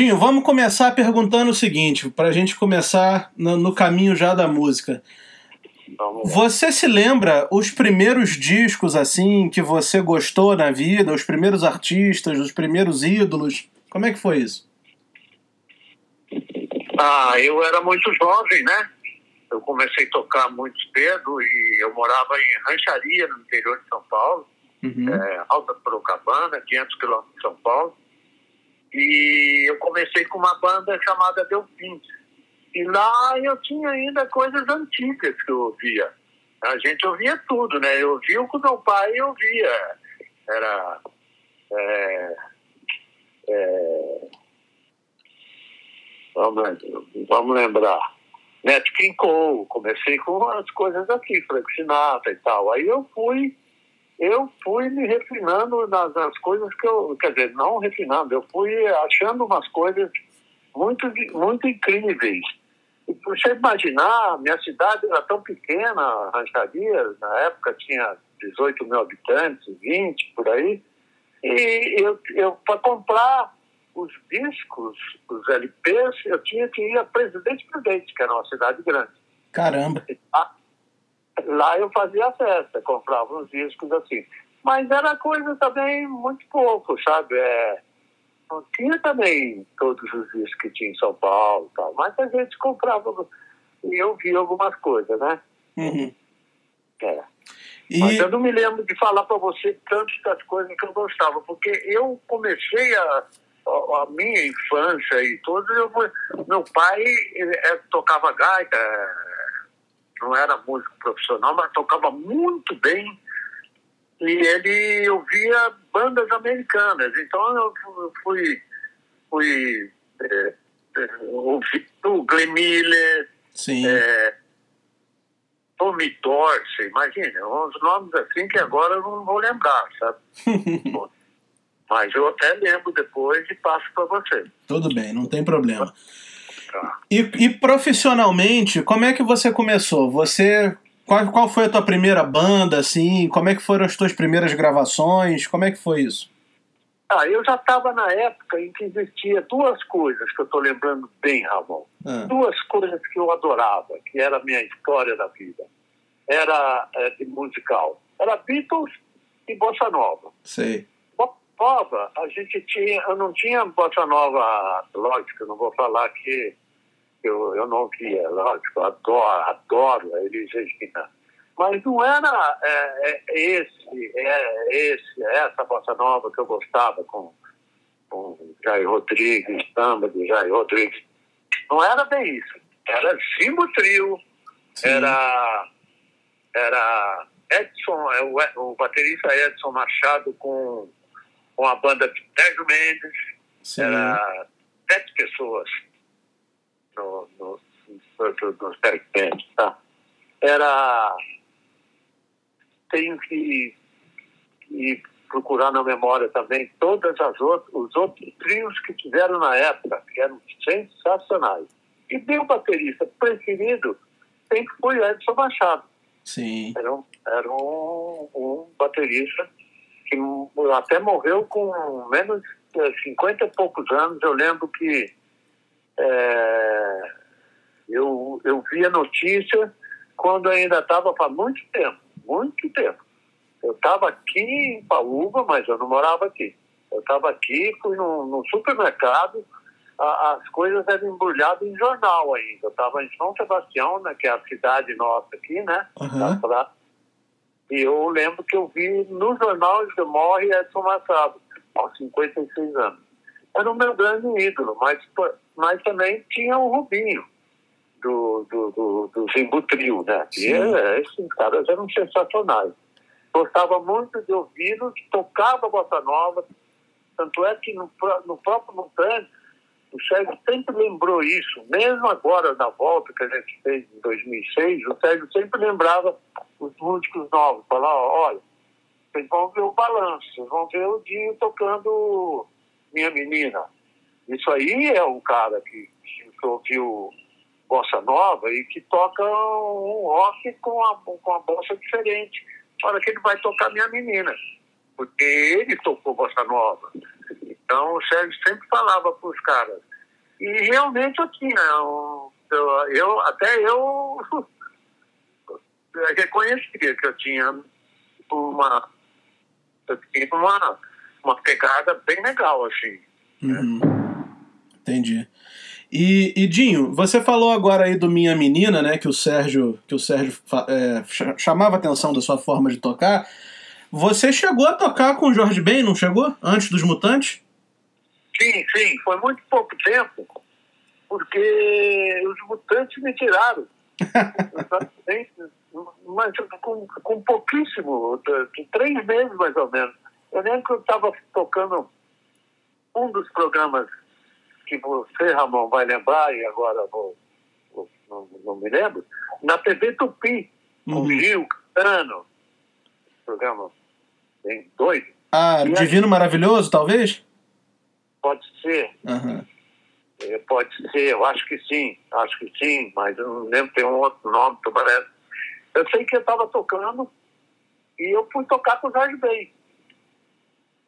Dinho, vamos começar perguntando o seguinte, para a gente começar no, no, caminho já da música. Você se lembra os primeiros discos assim que você gostou na vida, os primeiros artistas, os primeiros ídolos? Como é que foi isso? Ah, eu era muito jovem, né? Eu comecei a tocar muito cedo e eu morava em rancharia no interior de São Paulo, uhum. é, Alta Sorocabana, 500 quilômetros de São Paulo. E eu comecei com uma banda chamada Delfim. E lá eu tinha ainda coisas antigas que eu ouvia. A gente ouvia tudo, né? Eu ouvia o que meu pai ouvia. Era. É, é, vamos, vamos lembrar. Nat King Cole, comecei com as coisas aqui, Frank Sinatra e tal. Aí eu fui eu fui me refinando nas, nas, coisas que eu, quer dizer, não refinando, eu fui achando umas coisas muito, muito incríveis. E para você imaginar, minha cidade era tão pequena, Rancharia, na época tinha 18 mil habitantes, 20 por aí, e eu, eu para comprar os discos, os LPs, eu tinha que ir a Presidente Prudente, que era uma cidade grande. Caramba! Lá eu fazia festa, comprava uns discos assim. Mas era coisa também muito pouco, sabe? É, não tinha também todos os discos que tinha em São Paulo tal, mas a gente comprava e eu via algumas coisas, né? Uhum. É. E... Mas eu não me lembro de falar para você tantas das coisas que eu gostava, porque eu comecei a, a, a minha infância e tudo, eu, meu pai ele, ele, tocava gaita, não era músico profissional, mas tocava muito bem. E ele ouvia bandas americanas. Então eu fui, fui é, é, ouvindo Glenn Miller, Sim. É, Tommy Dorsey, imagina, uns nomes assim que agora eu não vou lembrar, sabe? Mas eu até lembro depois e passo para você. Tudo bem, não tem problema. E, e, profissionalmente, como é que você começou? Você qual, qual foi a tua primeira banda, assim? Como é que foram as tuas primeiras gravações? Como é que foi isso? Ah, eu já estava na época em que existia duas coisas que eu estou lembrando bem, Ramon. Ah. Duas coisas que eu adorava, que era a minha história da vida. Era é, de musical. Era Beatles e Bossa Nova. Sei nova, a gente tinha, eu não tinha bossa nova, lógico, não vou falar que eu, eu não via, lógico, adoro, adoro a Elis Regina. Mas não era é, é, esse, é, esse, essa bossa nova que eu gostava com, com Jair Rodrigues, samba de Jair Rodrigues. Não era bem isso. Era Jimbo Trio, era, era Edson, é, o, o baterista Edson Machado com com a banda de Sérgio Mendes, Sim. era sete pessoas no, no, no, nos Bands, tá? Era. Tenho que, que, procurar na memória também todas as outras, os outros trios que tiveram na época, que eram sensacionais. E meu baterista preferido sempre foi Edson Machado. Sim. Era um, era um, um baterista que até morreu com menos de 50 e poucos anos. Eu lembro que é, eu, eu vi a notícia quando ainda estava faz muito tempo, muito tempo. Eu estava aqui em Paúva, mas eu não morava aqui. Eu estava aqui, fui no, no supermercado, a, as coisas eram embrulhadas em jornal ainda. Eu estava em São Sebastião, né, que é a cidade nossa aqui, né? Uhum. E eu lembro que eu vi no jornal que morre Edson Machado, aos 56 anos. Era o meu grande ídolo, mas, mas também tinha o Rubinho, do, do, do, do Zimbu Trio, né? E é, esses caras eram sensacionais. Gostava muito de ouvi-los, tocava bossa nova, tanto é que no, no próprio Montante, o Sérgio sempre lembrou isso, mesmo agora na volta que a gente fez em 2006, o Sérgio sempre lembrava os músicos novos, falar, olha, vocês vão ver o balanço, vocês vão ver o Dinho tocando Minha Menina. Isso aí é um cara que, que ouviu bossa nova e que toca um rock com a, com a bossa diferente. Olha que ele vai tocar Minha Menina, porque ele tocou bossa nova. Então o Sérgio sempre falava para os caras. E realmente eu tinha, eu, eu até eu reconhecia que eu tinha uma, eu tinha uma, uma pegada bem legal, assim. Uhum. Né? Entendi. E, e, Dinho, você falou agora aí do Minha Menina, né? Que o Sérgio, que o Sérgio é, chamava atenção da sua forma de tocar. Você chegou a tocar com o Jorge Ben, não chegou? Antes dos Mutantes? Sim, sim. Foi muito pouco tempo, porque os Mutantes me tiraram. mas com, com pouquíssimo, de, três meses mais ou menos. Eu lembro que eu estava tocando um dos programas que você, Ramon, vai lembrar, e agora vou, vou não, não, me lembro, na TV Tupi, com uhum. Gil, Cano, programa bem doido. Ah, e Divino aí, Maravilhoso, talvez? Pode ser. Uhum. Pode ser, eu acho que sim, acho que sim, mas eu não lembro, tem um outro nome parece. Eu sei que eu estava tocando e eu fui tocar com o Jorge Ben.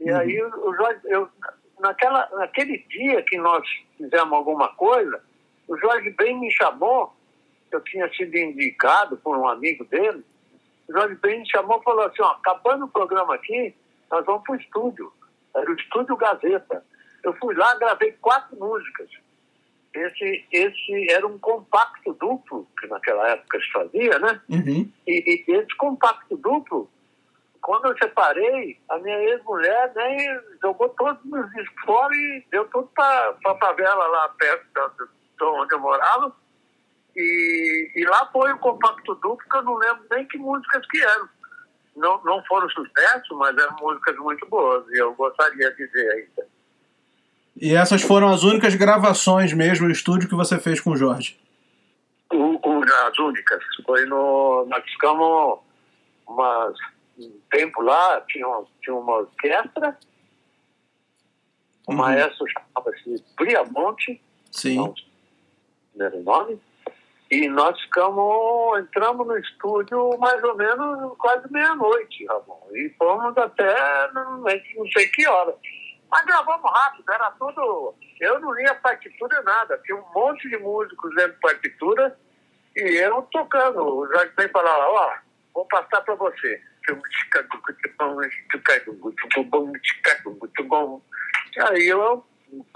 E uhum. aí o Jorge, eu, naquela, naquele dia que nós fizemos alguma coisa, o Jorge Ben me chamou, eu tinha sido indicado por um amigo dele, o Jorge Ben me chamou e falou assim, ó, acabando o programa aqui, nós vamos para o estúdio. Era o Estúdio Gazeta. Eu fui lá, gravei quatro músicas. Esse, esse era um compacto duplo, que naquela época se fazia, né? Uhum. E, e esse compacto duplo quando eu separei, a minha ex-mulher né, jogou todos os meus discos fora e deu tudo para a favela lá perto de onde eu morava. E, e lá foi o compacto duplo, que eu não lembro nem que músicas que eram. Não, não foram sucesso, mas eram músicas muito boas e eu gostaria de dizer ainda. E essas foram as únicas gravações mesmo, no estúdio que você fez com o Jorge? As únicas. Foi no. Nós ficamos umas um tempo lá, tinha uma, tinha uma orquestra, o uhum. maestro chamava-se Priamonte, Sim. não, não era o nome, e nós ficamos, entramos no estúdio mais ou menos quase meia-noite, Ramon, e fomos até não sei que hora. Mas gravamos rápido, era tudo. Eu não lia partitura nada, tinha um monte de músicos lendo partitura e eu tocando. O Jorge tem falava, ó, vou passar para você. Aí eu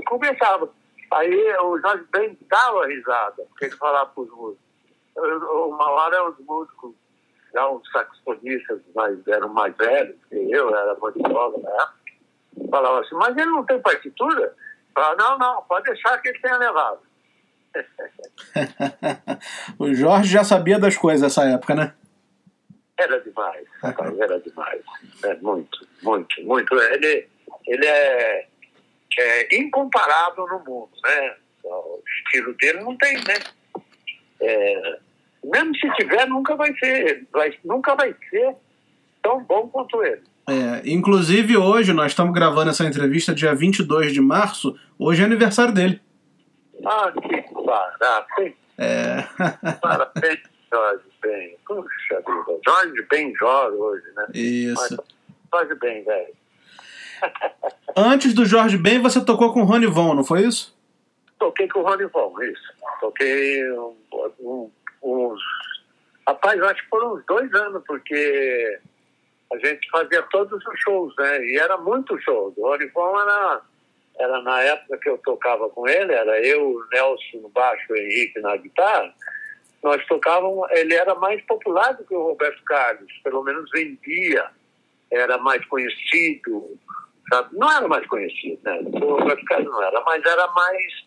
começava. Aí o Jorge Ben dava risada, porque ele falava para os músicos. Uma hora os músicos, já os saxofonistas mais, eram mais velhos que eu, era muito jovem na época, falavam assim, mas ele não tem partitura? Falava, não, não, pode deixar que ele tenha levado. o Jorge já sabia das coisas nessa época, né? Era demais, rapaz, era demais. É, muito, muito, muito. Ele, ele é, é incomparável no mundo, né? O estilo dele não tem, né? É, mesmo se tiver, nunca vai ser, vai, nunca vai ser tão bom quanto ele. É, inclusive hoje, nós estamos gravando essa entrevista dia 22 de março, hoje é aniversário dele. Ah, que parabéns. É. Parabéns. Jorge Ben. Puxa vida. Jorge Ben Jorge hoje, né? Isso. Mas, Jorge Ben, velho. Antes do Jorge Ben, você tocou com o Rony Von, não foi isso? Toquei com o Rony Von, isso. Toquei um, um, uns. Rapaz, acho que foram uns dois anos, porque a gente fazia todos os shows, né? E era muito show. O Von era, era na época que eu tocava com ele, era eu, o Nelson no baixo, o Henrique na guitarra nós tocávamos, ele era mais popular do que o Roberto Carlos, pelo menos vendia, era mais conhecido, sabe? Não era mais conhecido, né? O Roberto Carlos não era, mas era mais,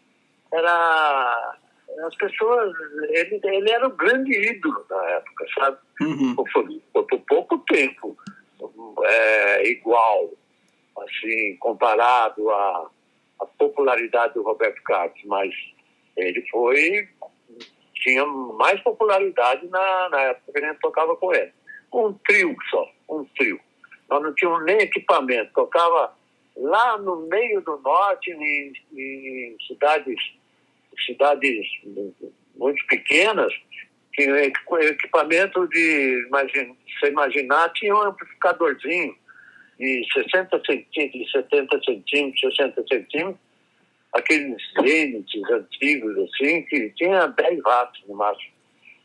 era, as pessoas, ele, ele era o grande ídolo da época, sabe? Uhum. Por, por, pouco tempo, é, igual, assim, comparado à, à popularidade do Roberto Carlos, mas ele foi tinha mais popularidade na, na época que a gente tocava com ele. Um trio só, um trio. Nós não tínhamos nem equipamento, tocava lá no meio do norte, em, em cidades, cidades muito pequenas, tinha equipamento de, você imaginar, tinha um amplificadorzinho. de 60 centímetros, 70 centímetros, 60 centímetros, aqueles Zenits antigos, assim, que tinha 10 watts no máximo.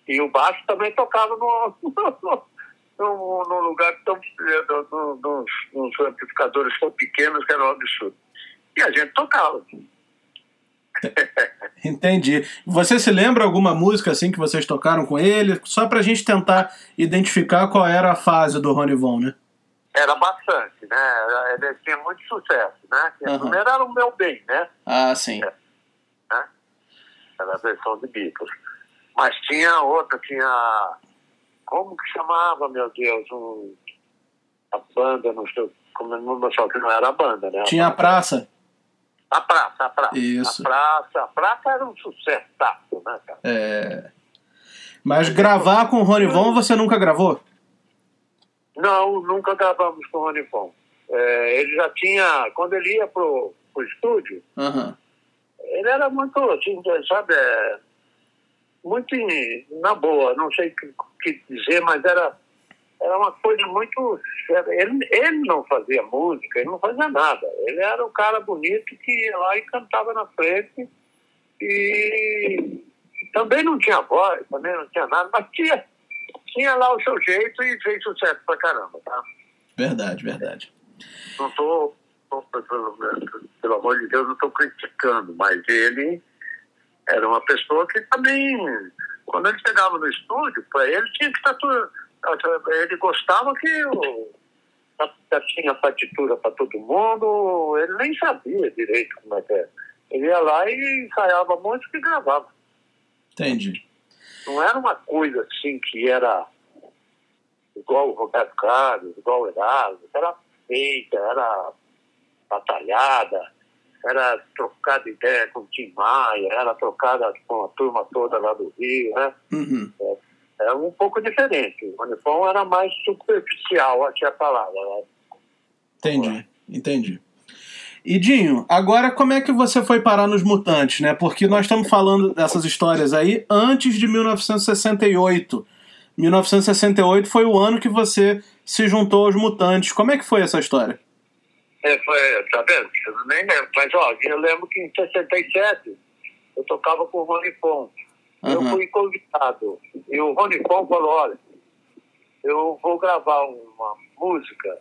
E o baixo também tocava no, lugar tão, no, nos amplificadores tão pequenos que era um absurdo. E a gente tocava. Entendi. Você se lembra alguma música assim que vocês tocaram com ele? Só pra gente tentar identificar qual era a fase do Rony Von, né? Era bastante, né? Ele tinha muito sucesso, né? Uhum. Primeiro era o Meu Bem, né? Ah, sim. É, né? Era a versão de Beatles. Mas tinha outra, tinha. Como que chamava, meu Deus? Um... A banda, não sei. Como não, só que não era a banda, né? Tinha a praça. A praça, a praça. Isso. A praça, a praça era um sucesso, né, cara? É. Mas gravar com o Rony Von você nunca gravou? Não, nunca gravamos com o Rony Von. É, ele já tinha, quando ele ia pro, pro estúdio, uhum. ele era muito, assim, sabe, é, muito na boa, não sei o que, que, dizer, mas era, era uma coisa muito. Ele, ele não fazia música, ele não fazia nada. Ele era um cara bonito que ia lá e cantava na frente. E, também não tinha voz, também não tinha nada, mas tinha, tinha lá o seu jeito e fez sucesso pra caramba, tá? Verdade, verdade. Não tô, tô pelo, pelo amor de Deus, não estou criticando, mas ele era uma pessoa que também, quando ele chegava no estúdio, para ele tinha que estar tudo. Ele gostava que o, já tinha partitura para todo mundo, ele nem sabia direito como é que é. Ele ia lá e ensaiava música e gravava. Entendi. Não era uma coisa assim que era igual o Roberto Carlos, igual o Erasmo, era feita, era batalhada era trocada ideia com o Tim Maia, era trocada com a turma toda lá do Rio, né? Uhum. É, é, um pouco diferente. O Manifão era mais superficial, aqui a palavra. Né? Entendi, entendi. E Dinho, agora como é que você foi parar nos Mutantes, né? Porque nós estamos falando dessas histórias aí antes de 1968. 1968 foi o ano que você se juntou aos Mutantes. Como é que foi essa história? É, foi, tá vendo? Eu nem lembro. Mas, ó, eu lembro que em 67 eu tocava com o Rony Fon. Uhum. Eu fui convidado. E o Rony Fon falou, olha, eu vou gravar uma música.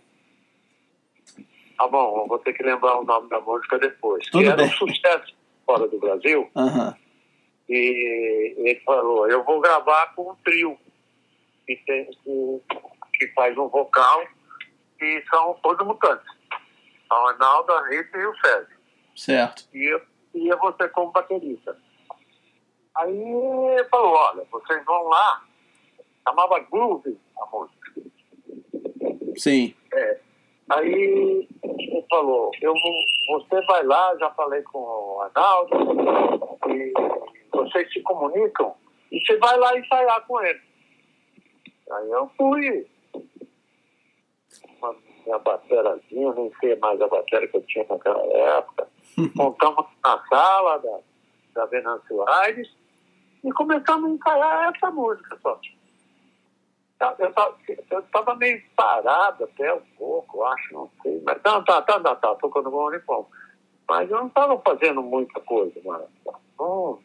Ah, bom, eu vou ter que lembrar o nome da música depois. Tudo que era um sucesso fora do Brasil. Uhum. E ele falou, eu vou gravar com um trio que, tem, que, que faz um vocal e são todos mutantes a Arnaldo, a Rita e o Sérgio. Certo. E ia você como baterista. Aí ele falou, olha, vocês vão lá, chamava Groove a música. Sim. É. Aí ele falou, eu você vai lá, já falei com o Arnaldo, e vocês se comunicam, e você vai lá ensaiar com ele. Aí eu fui. Uma minha baterazinha, nem sei mais a batera que eu tinha naquela época. Montamos na sala da, da Venâncio Aires e começamos a ensaiar essa música só. Eu estava meio parado até um pouco, acho, não sei. Mas não, tá, tá, tá, tá, tocando bom uniforme. Mas eu não estava fazendo muita coisa, mano. Não,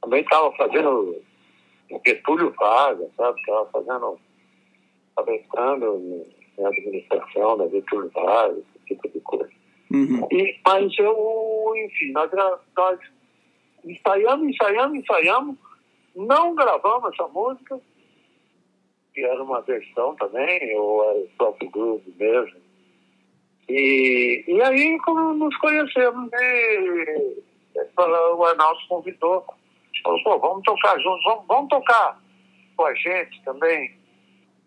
também estava fazendo Getúlio Vargas, sabe? Estava fazendo, estava entrando na administração, na virtualidade, esse tipo de coisa. Uhum. E, mas eu, enfim, nós, nós ensaiamos, ensaiamos, ensaiamos, não gravamos essa música, que era uma versão também, ou era o próprio grupo mesmo. E, e aí, como nos conhecemos, né, o Arnaldo convidou, falou, pô, vamos tocar juntos, vamos, vamos tocar com a gente também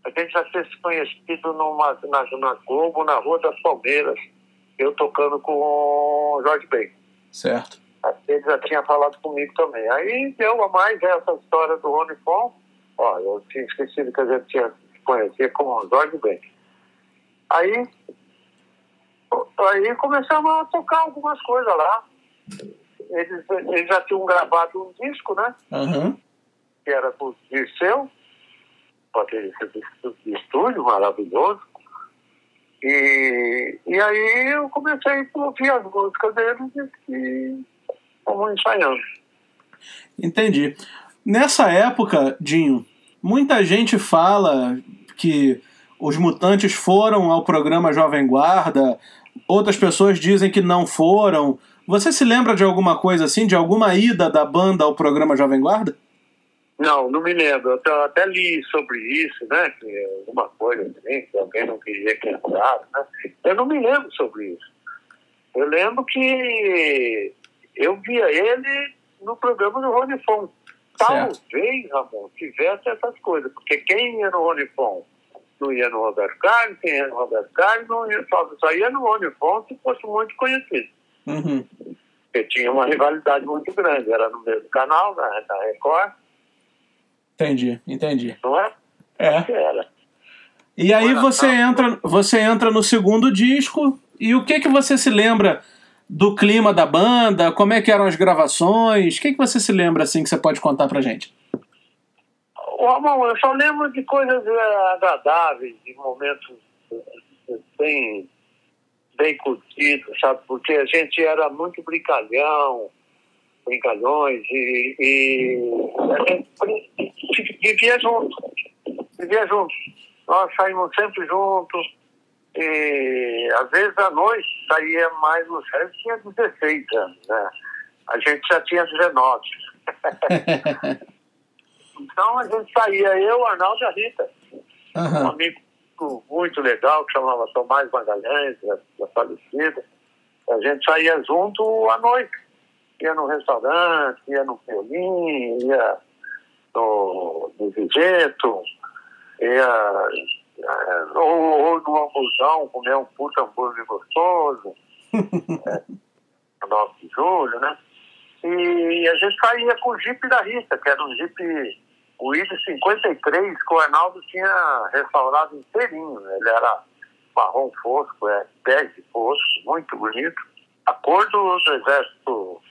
a gente já tinha se conhecido numa, na, na Globo, na Rua das Palmeiras, eu tocando com o Jorge Ben. Certo. Ele já tinha falado comigo também. Aí deu a mais essa história do Rony Fon. Ó, eu tinha esquecido que a gente tinha se conhecer com o Jorge Ben. Aí, aí começamos a tocar algumas coisas lá. Eles, eles já tinham gravado um disco, né? Uhum. Que era com o Dirceu baterista de estúdio maravilhoso. E, e aí eu comecei a ouvir as músicas deles e fomos ensaiando. Entendi. Nessa época, Dinho, muita gente fala que os mutantes foram ao programa Jovem Guarda, outras pessoas dizem que não foram. Você se lembra de alguma coisa assim, de alguma ida da banda ao programa Jovem Guarda? Não, não me lembro. Eu até, até li sobre isso, né? Que alguma coisa assim, que alguém não queria que entrasse, né? Eu não me lembro sobre isso. Eu lembro que eu via ele no programa do Rony Fon. Talvez, Ramon, tivesse essas coisas, porque quem ia no Rony Fon não ia no Roberto Carlos, quem ia no Roberto Carlos não ia, só, só ia no Rony Fon se fosse muito conhecido. Uhum. Porque tinha uma rivalidade muito grande, era no mesmo canal, na, na Record. Entendi, entendi. Não é? É. Era. E aí você entra, você entra no segundo disco e o que que você se lembra do clima da banda? Como é que eram as gravações? O que que você se lembra assim que você pode contar pra gente? Ramon, eu só lembro de coisas é, agradáveis, de momentos é, bem, bem curtidos, sabe? Porque a gente era muito brincalhão, brincalhões e, e a gente vivia junto, vivia junto. Nós saímos sempre juntos e às vezes à noite saía mais, o Sérgio tinha 16 anos, né? A gente já tinha 19. então a gente saía, eu, Arnaldo e a Rita. Uhum. Um amigo muito legal que chamava Tomás Magalhães, da falecida. A gente saía junto à noite ia no restaurante, ia no Piolim, ia no, no Vigeto, ia é, ou, ou no hamburgão, comer um puta hambúrguer gostoso, é, no 9 de julho, né? E a gente saía com o Jeep da Rita, que era um Jeep, ID 53, que o Arnaldo tinha restaurado inteirinho. Ele era marrom fosco, é, bege fosco, muito bonito. A cor do, do exército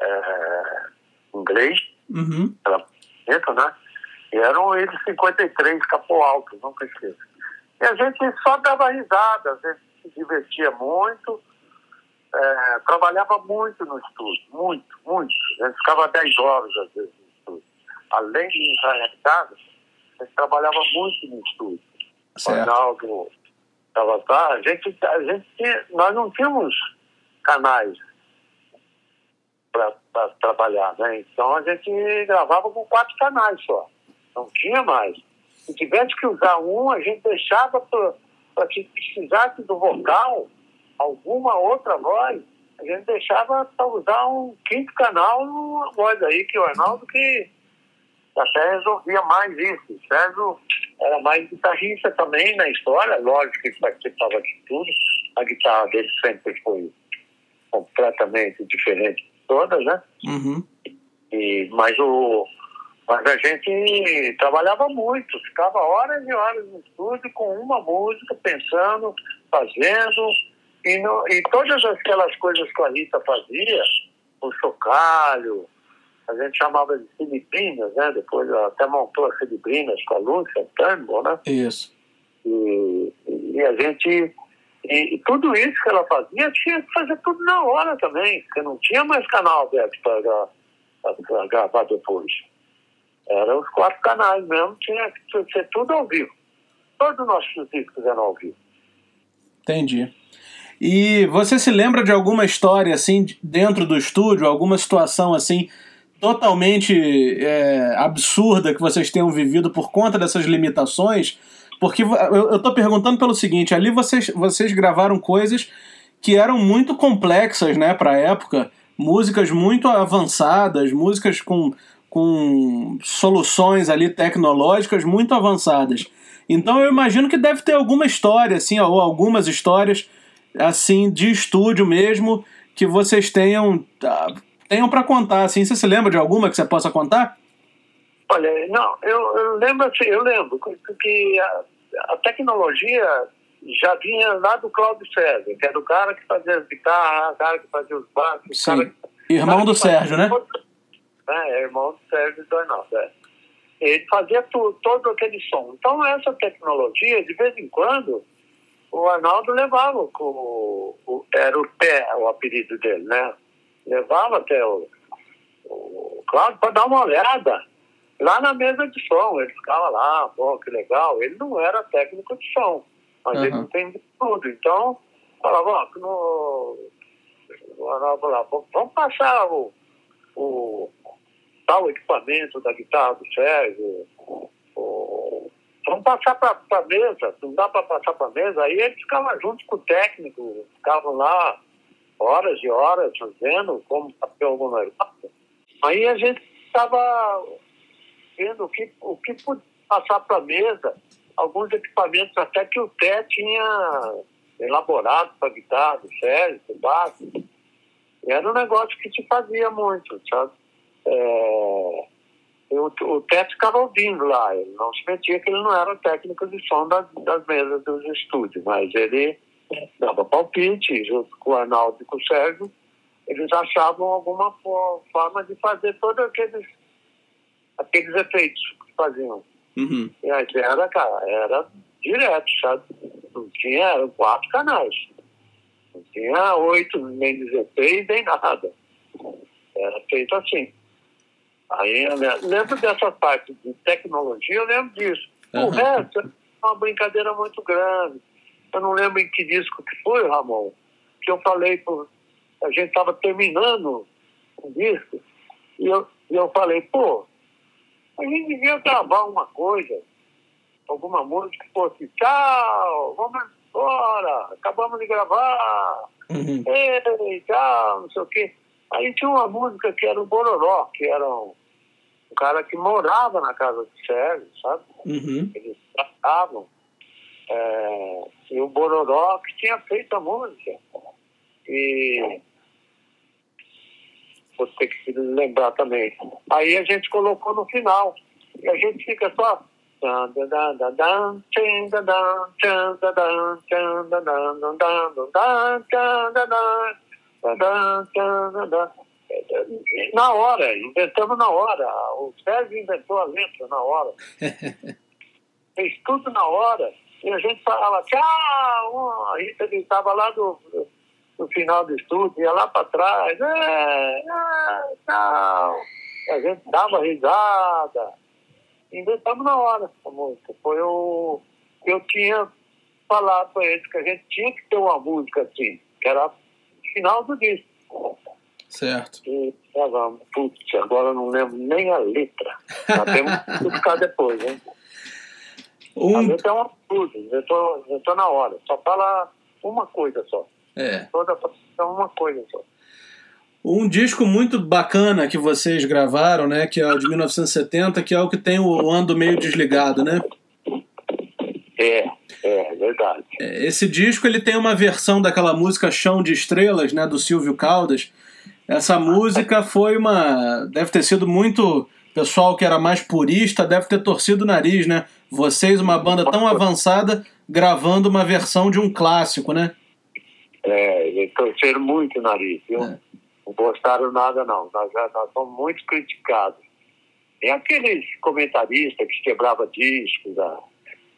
é, inglês, uhum. era bonito, né? E eram eles 53, capô alto, nunca esqueço. E a gente só dava risada, a gente se divertia muito, é, trabalhava muito no estúdio, muito, muito. A gente ficava 10 horas às vezes no estúdio. Além de entrar em casa, a gente trabalhava muito no estúdio. Certo. Ronaldo estava lá, a gente, a gente tinha, nós não tínhamos canais para trabalhar, né? Então a gente gravava com quatro canais só, não tinha mais. Se tivesse que usar um, a gente deixava para que precisasse do vocal, alguma outra voz, a gente deixava para usar um quinto canal, uma voz aí que o Arnaldo que até resolvia mais isso. O Sérgio era mais guitarrista também na história, lógico que participava de tudo. A guitarra dele sempre foi completamente diferente todas, né? Uhum. E, mas, o, mas a gente trabalhava muito, ficava horas e horas no estúdio com uma música, pensando, fazendo, e, no, e todas aquelas coisas que a Rita fazia, o chocalho, a gente chamava de filipinas, né? Depois ela até montou as filipinas com a Lúcia Turnbull, né? Isso. E, e a gente e, e, tudo isso que ela fazia, tinha que fazer tudo na hora também, porque não tinha mais canal aberto para gravar depois. Eram os quatro canais mesmo, tinha que ser tudo ao vivo. Todos os nossos discos eram ao vivo. Entendi. E você se lembra de alguma história assim dentro do estúdio, alguma situação assim totalmente é, absurda que vocês tenham vivido por conta dessas limitações? Porque eu, tô perguntando pelo seguinte, ali vocês, vocês gravaram coisas que eram muito complexas, né, pra época, músicas muito avançadas, músicas com, com soluções ali tecnológicas muito avançadas. Então eu imagino que deve ter alguma história, assim, ou algumas histórias, assim, de estúdio mesmo, que vocês tenham, ah, tenham para contar, assim. Você se lembra de alguma que você possa contar? Olha, não, eu, eu lembro assim, eu lembro que a, a, tecnologia já vinha lá do Cláudio César, que era o cara que fazia as guitarras, o cara que fazia os baixos. Sim. Cara, irmão do Sérgio, né? É, irmão do Sérgio do Arnaldo, é. Ele fazia tudo, todo aquele som. Então, essa tecnologia, de vez em quando, o Arnaldo levava, o, o, era o pé o apelido dele, né? Levava até o, o Cláudio para dar uma olhada lá na mesa de som. Ele ficava lá, pô, que legal. Ele não era técnico de som, mas uhum. ele entendia tudo. Então, falava, ó, no, o Arnaldo falava, vamos passar o, o tal equipamento da guitarra do Sérgio, vamos passar para a mesa, não dá para passar para a mesa. Aí eles ficavam junto com o técnico, ficavam lá horas e horas fazendo como papel alguma Aí a gente estava vendo o que, o que podia passar para a mesa, alguns equipamentos até que o Té tinha elaborado para guitarra do Sérgio, do baixo. Era um negócio que se fazia muito, sabe? É, o, o Té ficava ouvindo lá, ele não se metia que ele não era técnico de som das, das mesas dos estúdios, mas ele dava palpite junto com o Arnaldo e com o Sérgio, eles achavam alguma forma de fazer todos aqueles, aqueles efeitos que faziam. Uhum. E aí era, cara, era direto, sabe? Não tinha, eram quatro canais. Não tinha oito, nem 16, nem nada. Era feito assim. Aí eu lembro dessa parte de tecnologia, eu lembro disso. Uhum. O resto é uma brincadeira muito grande. Eu não lembro em que disco que foi, Ramon, que eu falei, por, a gente estava terminando o disco, e eu, e eu falei, pô, a gente devia gravar uma coisa, alguma música que fosse, tchau, vamos embora, acabamos de gravar, uhum. ei, tchau, não sei o quê. Aí tinha uma música que era o Bororó, que era um, um cara que morava na casa do Sérgio, sabe? Uhum. Eles tratavam. É, e o Bororó que tinha feito a música. E vou ter que lembrar também. Aí a gente colocou no final. E a gente fica só. Na hora, inventamos na hora. O Sérgio inventou a letra na hora. Fez tudo na hora. E a gente falava, tchau! A Rita estava lá do, no final do estúdio, ia lá para trás, é, é, tchau! A gente dava risada. Inventamos na hora a música. Foi o que eu tinha falado para eles, que a gente tinha que ter uma música assim, que era o final do disco. Certo. E gravamos. Putz, agora eu não lembro nem a letra. Já temos que buscar depois, hein? Um... A letra é uma coisa, inventou, inventou na hora. Só fala uma coisa só. É. Toda é uma coisa só. Um disco muito bacana que vocês gravaram, né, que é o de 1970, que é o que tem o ando meio desligado, né? É, é verdade. É, esse disco ele tem uma versão daquela música Chão de Estrelas, né, do Silvio Caldas, essa música foi uma. Deve ter sido muito. Pessoal que era mais purista deve ter torcido o nariz, né? Vocês, uma banda tão avançada, gravando uma versão de um clássico, né? É, eles torceram muito o nariz, viu? É. Não gostaram nada, não. Nós, nós somos muito criticados. Tem aqueles comentaristas que quebravam discos da,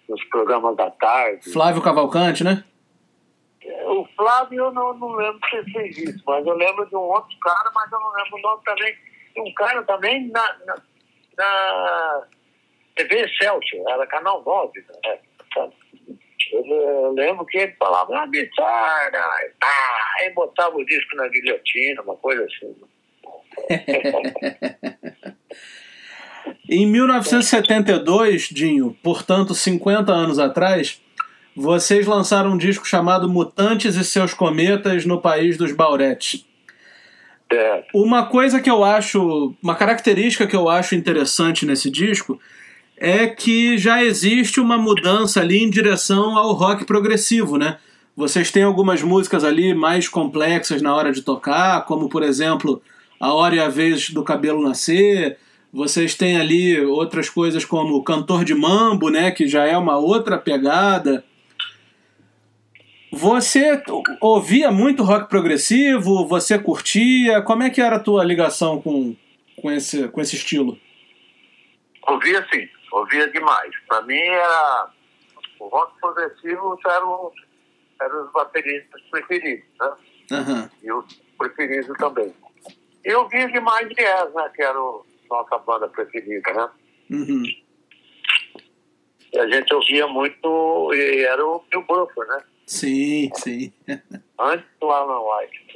nos programas da tarde. Flávio Cavalcante, né? O Flávio, eu não, não lembro se fez isso, mas eu lembro de um outro cara, mas eu não lembro o nome também. Um cara também na, na, na TV Excelsior, era Canal 9, né? Eu, lembro que ele falava, ah, Bissarda, ah, aí botava o disco na guilhotina, uma coisa assim. em 1972, Dinho, portanto 50 anos atrás, vocês lançaram um disco chamado Mutantes e Seus Cometas no País dos Bauretes. É. Uma coisa que eu acho, uma característica que eu acho interessante nesse disco é que já existe uma mudança ali em direção ao rock progressivo, né? Vocês têm algumas músicas ali mais complexas na hora de tocar, como por exemplo A Hora e a Vez do Cabelo Nascer. Vocês têm ali outras coisas como Cantor de Mambo, né? Que já é uma outra pegada. Você ouvia muito rock progressivo? Você curtia? Como é que era a tua ligação com, com, esse, com esse estilo? Ouvia sim, ouvia demais. Para mim era o rock progressivo era eram os bateristas preferidos, né? Uhum. E o preferido também. E o Virgem Mais Yes, né? Que era a nossa banda preferida, né? Uhum. E a gente ouvia muito, e era o Bill Bruford, né? Sim, sim. Antes do Alan White.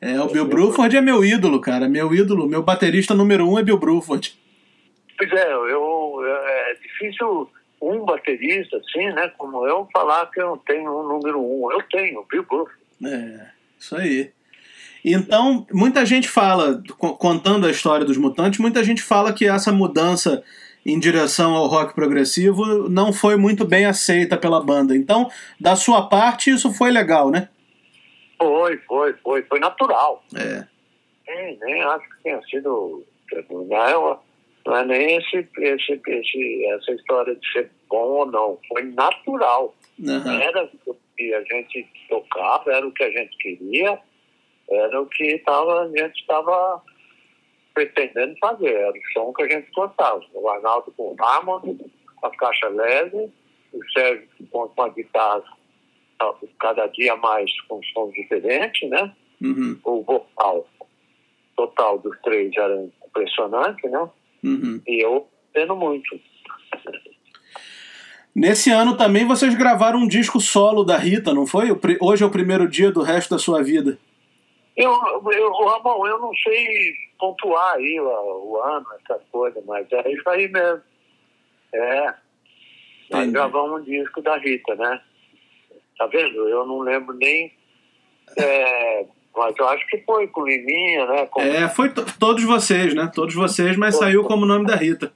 É, o Bill Bruford é meu ídolo, cara. Meu ídolo, meu baterista número um é Bill Bruford. Pois é, eu, é difícil um baterista, assim, né, como eu, falar que eu tenho um número um. Eu tenho, Bill Bruford. É, isso aí. Então, muita gente fala, contando a história dos Mutantes, muita gente fala que essa mudança em direção ao rock progressivo não foi muito bem aceita pela banda. Então, da sua parte, isso foi legal, né? Foi, foi, foi. Foi natural. É. Nem, nem acho que tenha sido. Não é, não é nem esse, esse, esse, essa história de ser bom ou não. Foi natural. Uhum. Era o que a gente tocava, era o que a gente queria, era o que tava, a gente estava pretendendo fazer. Era o som que a gente gostava. O Arnaldo com o Hammond, a caixa leve, o Sérgio com a guitarra cada dia mais com som diferente, né? Uhum. O vocal total dos três era impressionante, né? Uhum. E eu tendo muito. Nesse ano também vocês gravaram um disco solo da Rita, não foi? Hoje é o primeiro dia do resto da sua vida. Eu, eu Ramon, eu não sei pontuar aí o, o ano, essa coisa, mas é isso aí mesmo. É. Nós gravamos um disco da Rita, né? Tá vendo? Eu não lembro nem. É, mas eu acho que foi com Liminha, né? Com... É, foi todos vocês, né? Todos vocês, mas foi. saiu como nome da Rita.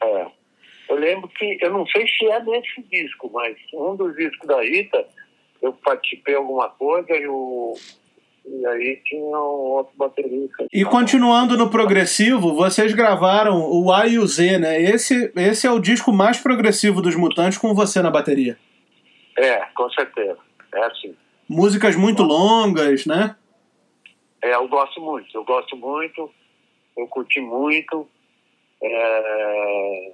É. Eu lembro que, eu não sei se é nesse disco, mas um dos discos da Rita, eu participei alguma coisa e o. E aí tinha um outro baterista. E continuando no progressivo, vocês gravaram o A e o Z, né? Esse, esse é o disco mais progressivo dos Mutantes com você na bateria. É, com certeza. É assim. Músicas muito longas, né? É, eu gosto muito. Eu gosto muito. Eu curti muito. É,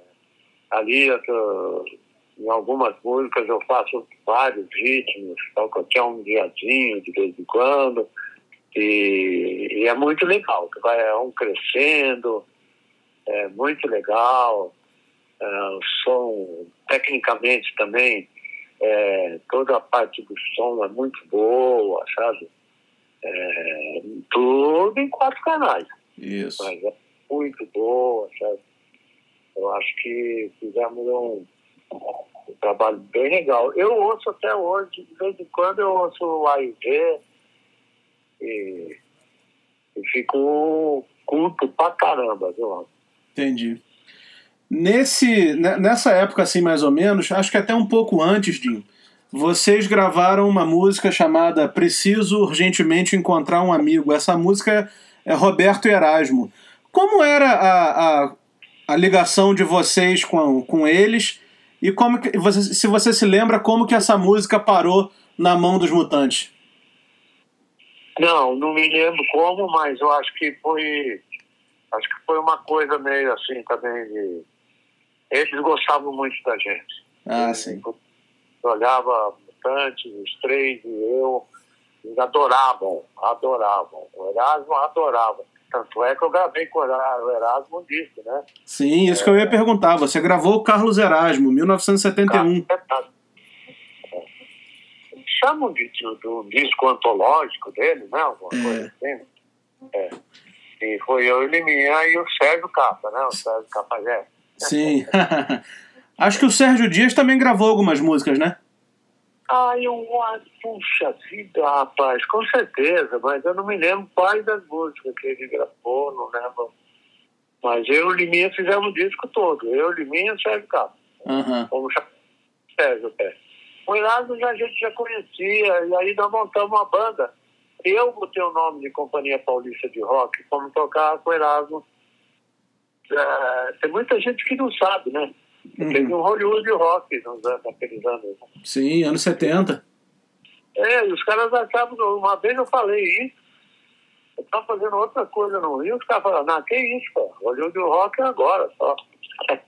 ali, eu, em algumas músicas, eu faço vários ritmos. Toco até um diazinho de vez em quando. E, e é muito legal. Vai um crescendo. É muito legal. É, o som, tecnicamente também, é, toda a parte do som é muito boa, sabe? É, tudo em quatro canais. Isso. Mas é muito boa, sabe? Eu acho que fizemos um, um trabalho bem legal. Eu ouço até hoje, de vez em quando eu ouço o AIV e, e fico culto pra caramba, viu? Entendi. Nesse, nessa época, assim, mais ou menos, acho que até um pouco antes, Jim, vocês gravaram uma música chamada Preciso Urgentemente Encontrar um Amigo. Essa música é Roberto Erasmo. Como era a, a, a ligação de vocês com, com eles? E como que, você, se você se lembra como que essa música parou na mão dos mutantes? Não, não me lembro como, mas eu acho que foi. Acho que foi uma coisa meio assim também de eles gostavam muito da gente. Ah, sim. Eu olhava bastante, os três e eu, eles adoravam, adoravam. O Erasmo adorava. Tanto é que eu gravei com o Erasmo um disco, né? Sim, isso é, que eu ia perguntar. Você gravou o Carlos Erasmo, 1971. Carlos, chamam de, de, um disco antológico dele, né? Alguma é. coisa assim. É. E foi eu e Liminha e o Sérgio Capa, né? O Sérgio Capagé. Sim. Acho que o Sérgio Dias também gravou algumas músicas, né? Ah, eu puxa vida, rapaz, com certeza, mas eu não me lembro quais das músicas que ele gravou, não lembro. Mas eu e o Liminha fizemos o disco todo. Eu, Liminha e o Sérgio Capo. Uhum. Como Sérgio Pé. O Erasmo a gente já conhecia, e aí nós montamos uma banda. Eu botei o nome de Companhia Paulista de Rock, como tocar com o Erasmo é, tem muita gente que não sabe, né? Uhum. Teve um Hollywood Rock nos anos, naqueles anos. Sim, anos 70. É, e os caras achavam, uma vez eu falei isso, eu estava fazendo outra coisa no Rio, os caras falaram, não, que isso, pô, Hollywood Rock é agora só.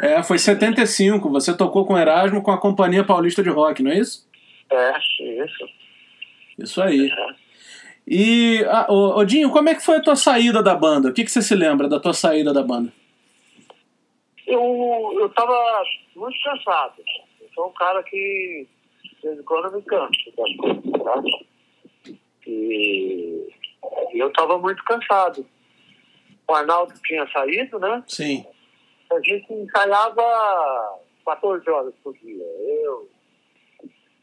É, foi 75, você tocou com Erasmo com a Companhia Paulista de Rock, não é isso? É, isso. Isso aí. É. E, ah, Odinho, como é que foi a tua saída da banda? O que, que você se lembra da tua saída da banda? Eu, eu tava muito cansado. Eu sou um cara que, de vez em quando, me canso das coisas, sabe? E eu tava muito cansado. O Arnaldo tinha saído, né? Sim. A gente ensaiava 14 horas por dia. Eu,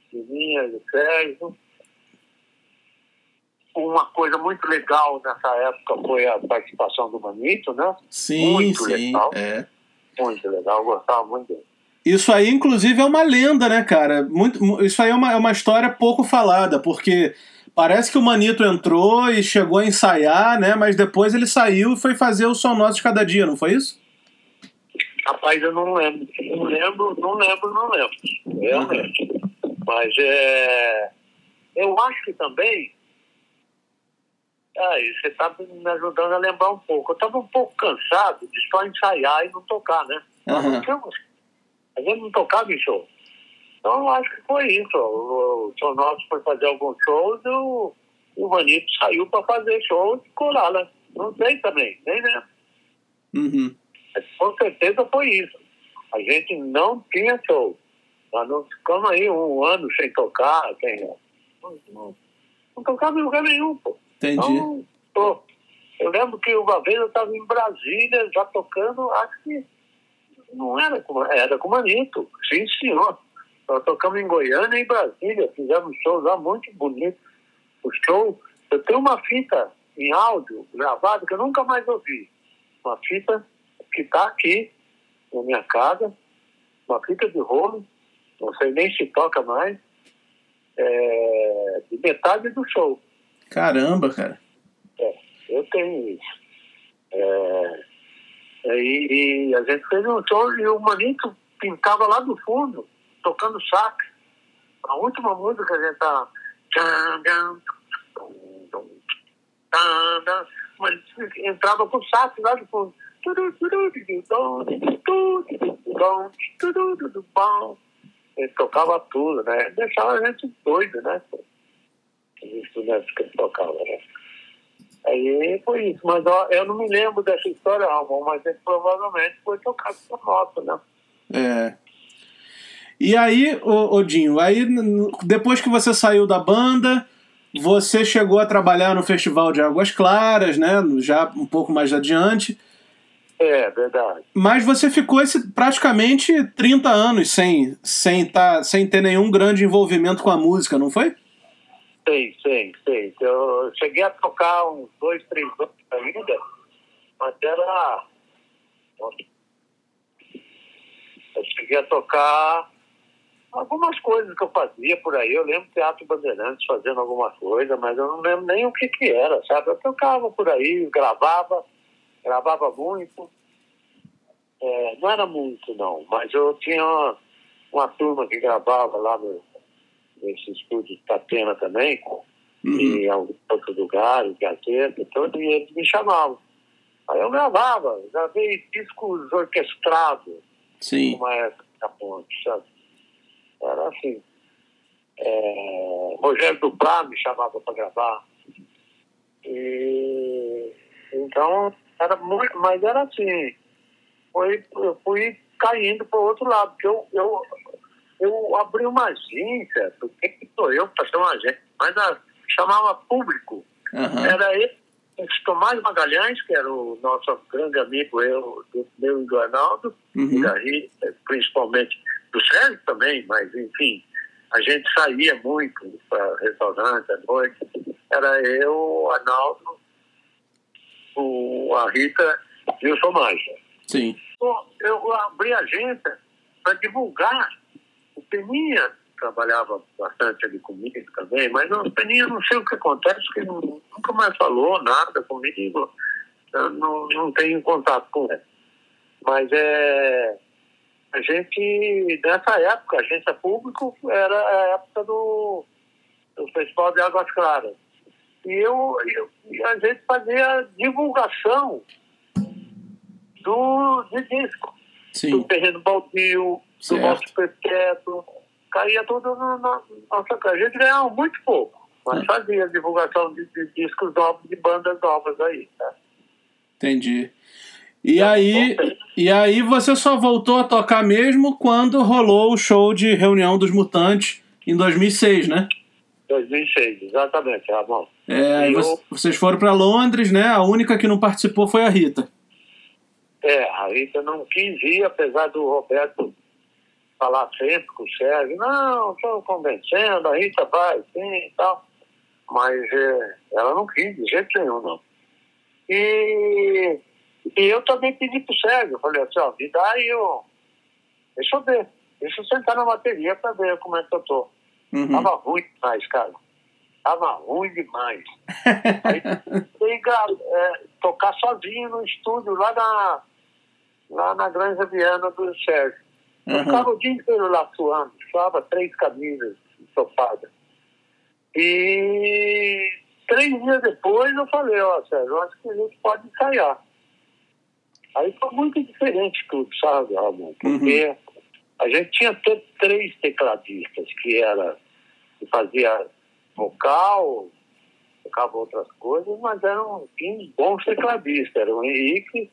Sininha, o Sérgio uma coisa muito legal nessa época foi a participação do Manito, né? Sim, muito sim. Legal. É. Muito legal, eu gostava muito dele. Isso aí, inclusive, é uma lenda, né, cara? Muito, isso aí é uma, é uma história pouco falada, porque parece que o Manito entrou e chegou a ensaiar, né? Mas depois ele saiu e foi fazer o Som Nosso de Cada Dia, não foi isso? Rapaz, eu não lembro. Não lembro, não lembro, não lembro. Realmente. Mas é. Eu acho que também Aí, você está me ajudando a lembrar um pouco. Eu estava um pouco cansado de só ensaiar e não tocar, né? Uhum. A gente não tocava em show. Então, eu acho que foi isso. O, o Nosso foi fazer alguns shows e o, o Manito saiu para fazer show e lá, né? Não sei também, nem lembro. Uhum. Com certeza foi isso. A gente não tinha show. Nós não ficamos aí um ano sem tocar. Sem, não, não, não tocava em lugar nenhum, pô. Entendi. Então, eu lembro que uma vez eu estava em Brasília, já tocando, acho que não era com, era com Manito, sim senhor. Nós tocamos em Goiânia e em Brasília, fizemos shows lá muito bonitos. O show, eu tenho uma fita em áudio gravada que eu nunca mais ouvi. Uma fita que está aqui na minha casa, uma fita de rolo, não sei nem se toca mais, é, de metade do show. Caramba, cara. É, eu tenho isso. É, é, e, e, a gente fez um show e o Manito pintava lá do fundo, tocando sax. A última música a gente tá. Mas entrava com sax lá do fundo. Ele tocava tudo, né? Deixava a gente doido, né? Os instrumentos que ele tocava, né? Aí foi isso, mas ó, eu não me lembro dessa história, Ramon, mas ele provavelmente foi tocado por nota, né? É. E aí, Odinho, aí depois que você saiu da banda, você chegou a trabalhar no Festival de Águas Claras, né? Já um pouco mais adiante. É, verdade. Mas você ficou esse, praticamente 30 anos sem, sem, tá, sem ter nenhum grande envolvimento com a música, não foi? Sei, sei, sei. Eu cheguei a tocar uns dois, três anos ainda, mas era. Eu cheguei a tocar algumas coisas que eu fazia por aí. Eu lembro Teatro Bandeirantes fazendo alguma coisa, mas eu não lembro nem o que que era, sabe? Eu tocava por aí, gravava, gravava muito. É, não era muito, não, mas eu tinha uma, uma turma que gravava lá no nesse estúdio de Tatena também, uhum. e em outros lugares, Gazeta, todo, e eles me chamavam. Aí eu gravava, gravei discos orquestrados, Sim. uma época na ponte, sabe? Era assim. É, Rogério Duplá me chamava para gravar. E, então, era muito, mas era assim, foi, eu fui caindo para o outro lado, porque eu, eu eu abri uma agência, do que sou eu para ser uma agência, mas a, chamava público. Uhum. Era ele, Tomás Magalhães, que era o nosso grande amigo, eu, do meu e do Arnaldo, uhum. daí, principalmente do Sérgio também, mas enfim, a gente saía muito para restaurante à noite. Era eu, o Arnaldo, o, a Rita e o Tomás. Sim. Eu abri a agência para divulgar o Peninha trabalhava bastante ali comigo também, mas o Peninha não sei o que acontece, que nunca mais falou nada comigo, eu não, não tenho contato com ele. Mas é, a gente, nessa época, a agência pública era a época do, do Festival de Águas Claras. E eu, eu a gente fazia divulgação do, de disco. Sim. Do terreno baldio, do vosso perpétuo, caía tudo na nossa casa. A gente ganhava muito pouco, mas é. fazia divulgação de, de, discos novos, de bandas novas aí. Tá? Entendi. E aí, e aí você só voltou a tocar mesmo quando rolou o show de reunião dos Mutantes em 2006, né? 2006, exatamente, Ramon. É, eu... vocês foram para Londres, né? A única que não participou foi a Rita. É, a Rita não quis ir, apesar do Roberto falar sempre com o Sérgio, não, estou convencendo, a Rita vai, sim e tal. Mas é, ela não quis, de jeito nenhum, não. E, e eu também pedi pro Sérgio, falei assim, ó, me dá aí o... Deixa eu ver, deixa eu sentar na bateria para ver como é que eu tô. Uhum. Tava ruim demais, cara. Tava ruim demais. aí, é, tocar sozinho no estúdio lá na, lá na Granja Viana do Sérgio. Eu uhum. ficava o dia inteiro lá suando, suava três camisas sopadas. E três dias depois eu falei, ó, Sérgio, acho que a gente pode ensaiar. Aí foi muito diferente tudo, sabe, Ramon? Porque uhum. a gente tinha três tecladistas, que era que fazia vocal, tocava outras coisas, mas eram bons tecladistas. Era o Henrique,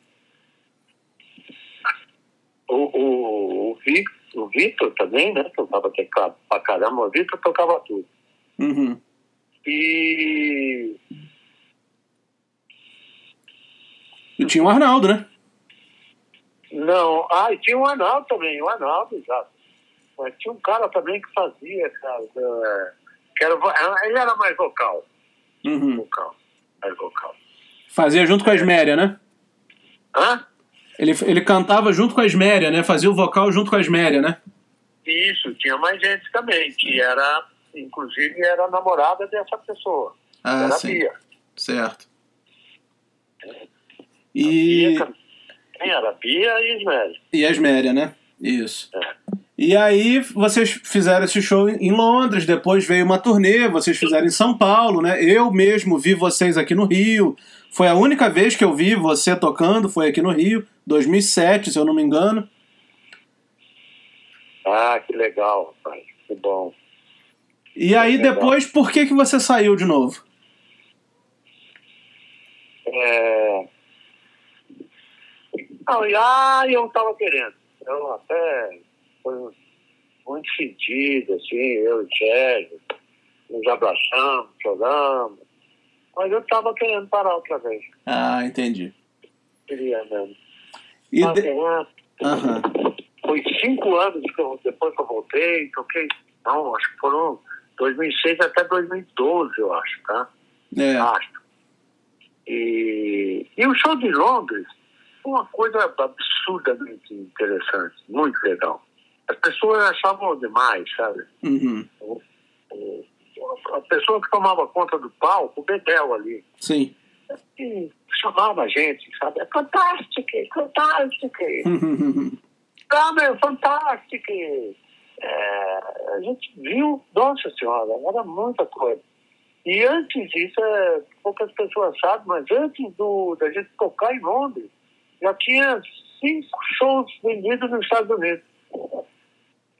o, o, o, Victor, o Vitor também, né? Tocava teclado pra caramba, o Vitor tocava tudo. Uhum. E. E tinha o Arnaldo, né? Não, ah, e tinha o Arnaldo também, o Arnaldo, exato. Mas tinha um cara também que fazia, cara, que era, ele era mais vocal. Uhum. Vocal, mais vocal. Fazia junto com a Esméria, né? Hã? Ele, ele cantava junto com a Esméria, né? Fazia o vocal junto com a Esméria, né? Isso, tinha mais gente também, que era, inclusive, era namorada dessa pessoa. Ah, era sim. Bia. Certo. E... Quem era? Bia e Esméria. E a Esméria, né? Isso. É. E aí vocês fizeram esse show em Londres, depois veio uma turnê, vocês fizeram em São Paulo, né? Eu mesmo vi vocês aqui no Rio. Foi a única vez que eu vi você tocando, foi aqui no Rio, 2007, se eu não me engano. Ah, que legal, rapaz. Que bom. E aí depois, por que que você saiu de novo? É... Não, ah, eu estava querendo. Eu até foi muito sentido, assim, eu e o Sérgio, nos abraçamos, choramos. Mas eu estava querendo parar outra vez. Ah, entendi. Queria mesmo. E de... uhum. Foi cinco anos que eu, depois que eu voltei, toquei. Não, acho que foram 2006 até 2012, eu acho, tá? É. Acho. E, e o show de Londres foi uma coisa absurdamente interessante, muito legal as pessoas achavam demais, sabe? Uhum. A pessoa que tomava conta do palco, o Bedel ali. Sim. E chamava a gente, sabe? É fantástico, fantástico. ah, meu, fantástico. É, a gente viu, nossa senhora, era muita coisa. E antes disso, é, poucas pessoas sabem, mas antes do, da gente tocar em Londres, já tinha cinco shows vendidos nos Estados Unidos.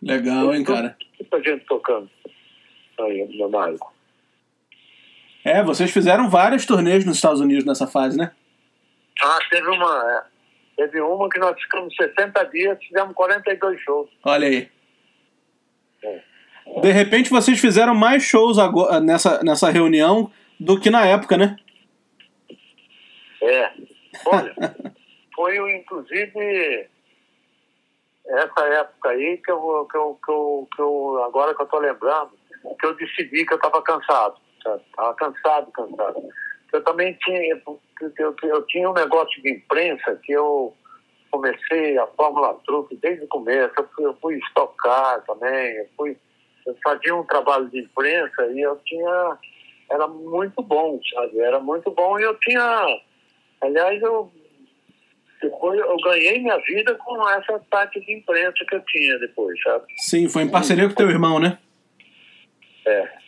Legal, hein, cara? Muita gente tocando aí no Marco. É, vocês fizeram várias turnês nos Estados Unidos nessa fase, né? Ah, teve uma. É. Teve uma que nós ficamos 60 dias, fizemos 42 shows. Olha aí. É. De repente vocês fizeram mais shows agora, nessa, nessa reunião do que na época, né? É. Olha, foi inclusive essa época aí que eu, que eu, que eu, que eu agora que eu estou lembrando, que eu decidi que eu estava cansado. Estava cansado, cansado. Eu também tinha, eu, eu tinha um negócio de imprensa que eu comecei a Fórmula Truque desde o começo. Eu fui, eu fui estocar também, eu, fui, eu fazia um trabalho de imprensa e eu tinha. Era muito bom, sabe? Era muito bom e eu tinha. Aliás, eu depois eu ganhei minha vida com essa parte de imprensa que eu tinha depois, sabe? Sim, foi em parceria com teu irmão, né? É.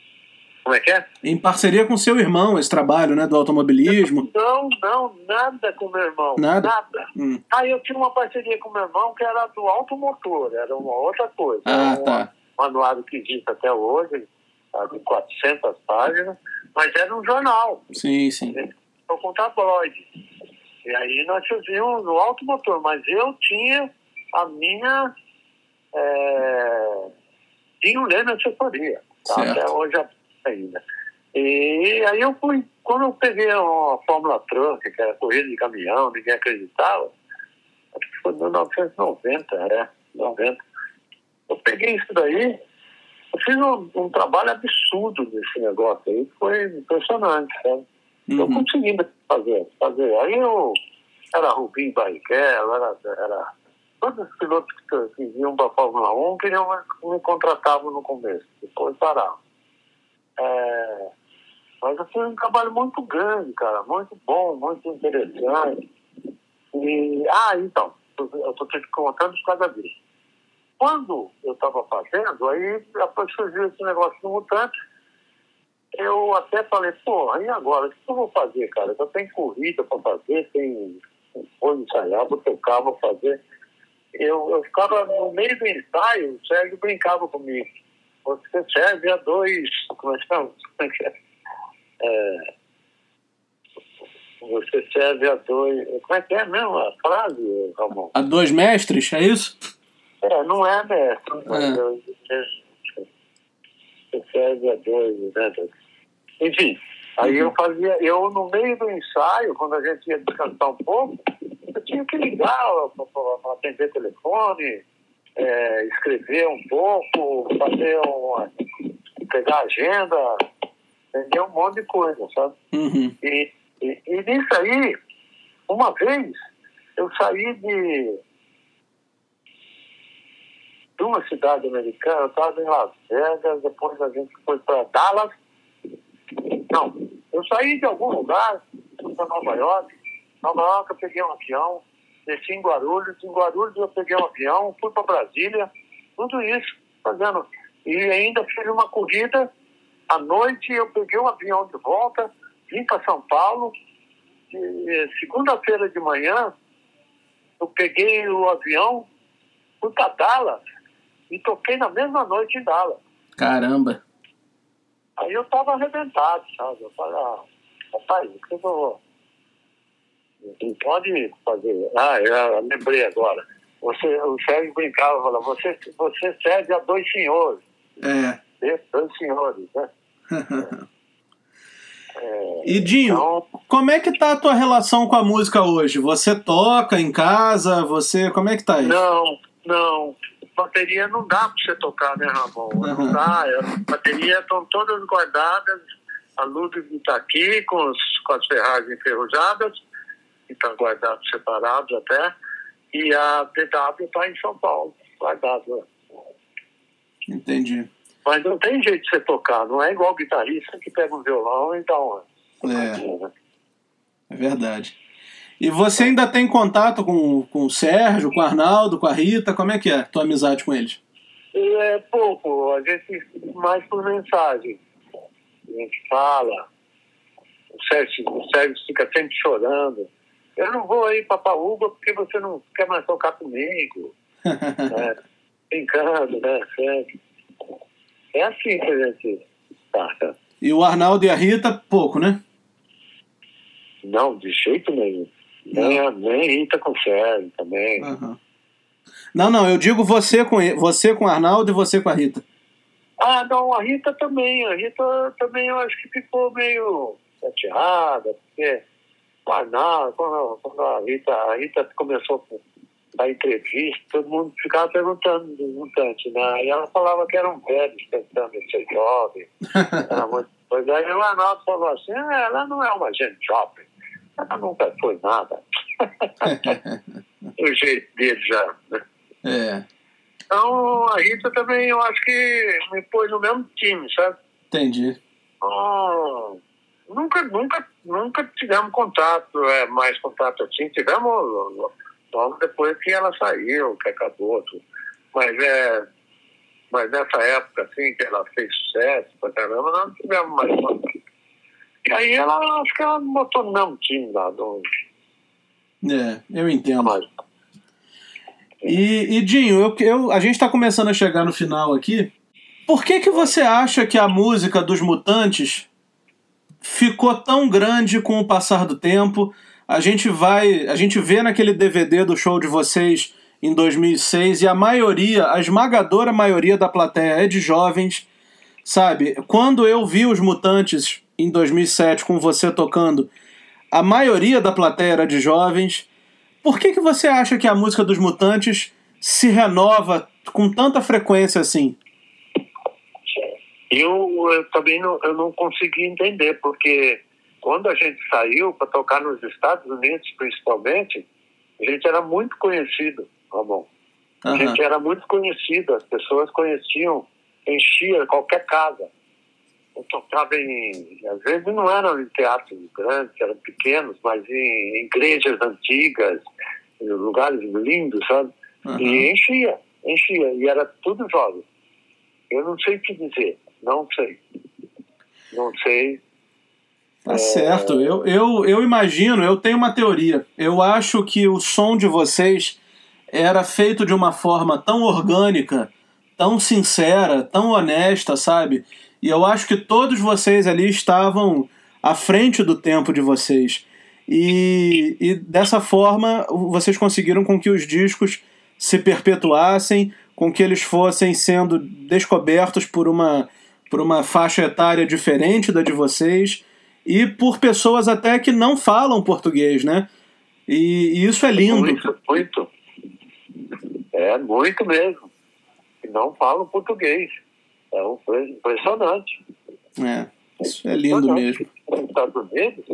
Como é que é? Em parceria com seu irmão, esse trabalho, né, do automobilismo. Não, não, nada com meu irmão. Nada? Nada. Hum. Aí eu tinha uma parceria com meu irmão que era do automotor, era uma outra coisa. Ah, uma, tá. manuário que existe até hoje, tá, de 400 páginas, mas era um jornal. Sim, sim. Então, com tabloide. E aí nós fazíamos o automotor, mas eu tinha a minha. É, tinha um leme assessoria, tá? até hoje ainda. E aí eu fui, quando eu peguei a Fórmula Truck, que era corrida de caminhão, ninguém acreditava, acho que foi em 1990, é, 90. Eu peguei isso daí, eu fiz um, um trabalho absurdo nesse negócio aí, foi impressionante, sabe? Uhum. Eu consegui fazer, fazer. Aí eu era Rubinho Barrichello, era, era todos os pilotos que, que iam para a Fórmula 1 queriam me contratavam no começo, depois paravam. É, mas foi um trabalho muito grande, cara, muito bom, muito interessante. E, ah, então, eu estou te contando de cada vez. Quando eu estava fazendo, aí surgiu esse negócio do mutante. Eu até falei, pô, e agora? O que eu vou fazer, cara? Eu tenho corrida para fazer, tem vou ensaiar, vou tocar, vou fazer. Eu, eu ficava no meio do ensaio, o Sérgio brincava comigo. Você serve a dois. Como é que chama? É você serve a dois. Como é que é mesmo a frase, Ramon? A dois mestres, é isso? É, não é mestre. É. Você serve a dois, né? Enfim, aí eu fazia, eu no meio do ensaio, quando a gente ia descansar um pouco, eu tinha que ligar para atender telefone, é, escrever um pouco, fazer uma, pegar agenda, entender um monte de coisa, sabe? Uhum. E, e, e nisso aí, uma vez, eu saí de, de uma cidade americana, eu estava em Las Vegas, depois a gente foi para Dallas. Não, eu saí de algum lugar, fui para Nova York. Nova York eu peguei um avião, desci em Guarulhos, em Guarulhos eu peguei um avião, fui para Brasília, tudo isso fazendo. E ainda fiz uma corrida, à noite eu peguei um avião de volta, vim para São Paulo, segunda-feira de manhã eu peguei o avião, fui para Dallas e toquei na mesma noite em Dallas. Caramba! Aí eu estava arrebentado, sabe? Eu falei, ah, rapaz, o que eu vou não pode fazer. Ah, eu lembrei agora. Você, o Sérgio brincava, falava, você, você cede a dois senhores. É. Dois senhores, né? é, e Dinho, então... como é que tá a tua relação com a música hoje? Você toca em casa? Você. Como é que tá isso? Não, não. Bateria não dá pra você tocar, né, Ramon? Uhum. Não dá. As baterias estão todas guardadas. A Ludwig está aqui com, os, com as ferragens enferrujadas que estão guardados separados até, e a DW está em São Paulo, guardado. Entendi. Mas não tem jeito de você tocar, não é igual guitarrista que pega um violão e dá uma. É. É verdade. E você ainda tem contato com, com o Sérgio, com o Arnaldo, com a Rita? Como é que é a tua amizade com eles? É pouco, a gente mais por mensagem. A gente fala. O Sérgio, o Sérgio fica sempre chorando eu não vou aí para Paúba porque você não quer mais tocar comigo. é, brincando, né? Sempre. É assim que a gente tá. E o Arnaldo e a Rita, pouco, né? Não, de jeito nenhum. Nem, a, nem Rita com Sérgio também. Uhum. Não, não, eu digo você com você com o Arnaldo e você com a Rita. Ah, não, a Rita também. A Rita também eu acho que ficou meio chateada, porque mas não, quando, quando a, Rita, a Rita começou a entrevista, todo mundo ficava perguntando mutantes, né? E ela falava que eram velhos tentando ser jovem. Era muito coisa. Aí o Arnaldo falou assim, ah, ela não é uma gente jovem. Ela nunca foi nada. o jeito dele já, né? É. Então, a Rita também, eu acho que me pôs no mesmo time, sabe? Entendi. Oh, nunca, nunca, nunca tivemos contato, é, mais contato assim. Tivemos logo depois que ela saiu, que acabou tudo. Mas é. Mas nessa época, assim, que ela fez sucesso pra caramba, nós não tivemos mais contato. E aí ela, acho que ela botou mesmo time lá do. É, eu entendo. Mas, e, e Dinho, eu, eu, a gente está começando a chegar no final aqui. Por que, que você acha que a música dos Mutantes ficou tão grande com o passar do tempo? A gente vai, a gente vê naquele DVD do show de vocês em 2006 e a maioria, a esmagadora maioria da plateia é de jovens, sabe? Quando eu vi os Mutantes em 2007 com você tocando, a maioria da plateia era de jovens. Por que, que você acha que a música dos Mutantes se renova com tanta frequência assim? Eu, eu também não, eu não consegui entender, porque quando a gente saiu para tocar nos Estados Unidos, principalmente, a gente era muito conhecido, Ramon. A uhum. gente era muito conhecido, as pessoas conheciam, enchia qualquer casa. Eu tocava em. Às vezes não eram em teatros grandes, eram pequenos, mas em igrejas antigas, em lugares lindos, sabe? Uhum. E enchia, enchia, e era tudo jovem. Eu não sei o que dizer, não sei. Não sei. Tá é... certo, eu, eu, eu imagino, eu tenho uma teoria. Eu acho que o som de vocês era feito de uma forma tão orgânica, tão sincera, tão honesta, sabe? E eu acho que todos vocês ali estavam à frente do tempo de vocês. E, e dessa forma vocês conseguiram com que os discos se perpetuassem, com que eles fossem sendo descobertos por uma, por uma faixa etária diferente da de vocês e por pessoas até que não falam português, né? E, e isso é lindo. Muito, muito. É muito mesmo. Não falam português. É impressionante. É, isso é lindo mesmo. Nos Estados Unidos,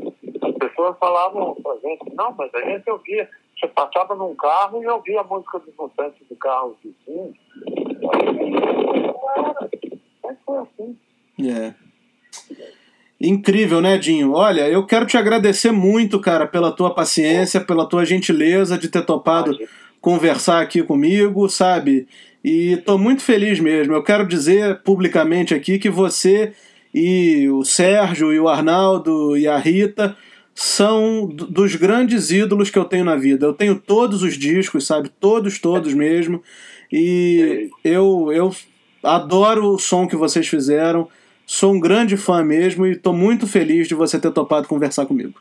as pessoas falavam pra gente, não, mas a gente ouvia. Você passava num carro e ouvia a música dos mutantes do carro vizinho. Mas foi assim. É. Incrível, né, Dinho? Olha, eu quero te agradecer muito, cara, pela tua paciência, pela tua gentileza de ter topado conversar aqui comigo, sabe? E estou muito feliz mesmo. Eu quero dizer publicamente aqui que você e o Sérgio e o Arnaldo e a Rita são dos grandes ídolos que eu tenho na vida. Eu tenho todos os discos, sabe? Todos, todos mesmo. E eu, eu adoro o som que vocês fizeram. Sou um grande fã mesmo e estou muito feliz de você ter topado conversar comigo.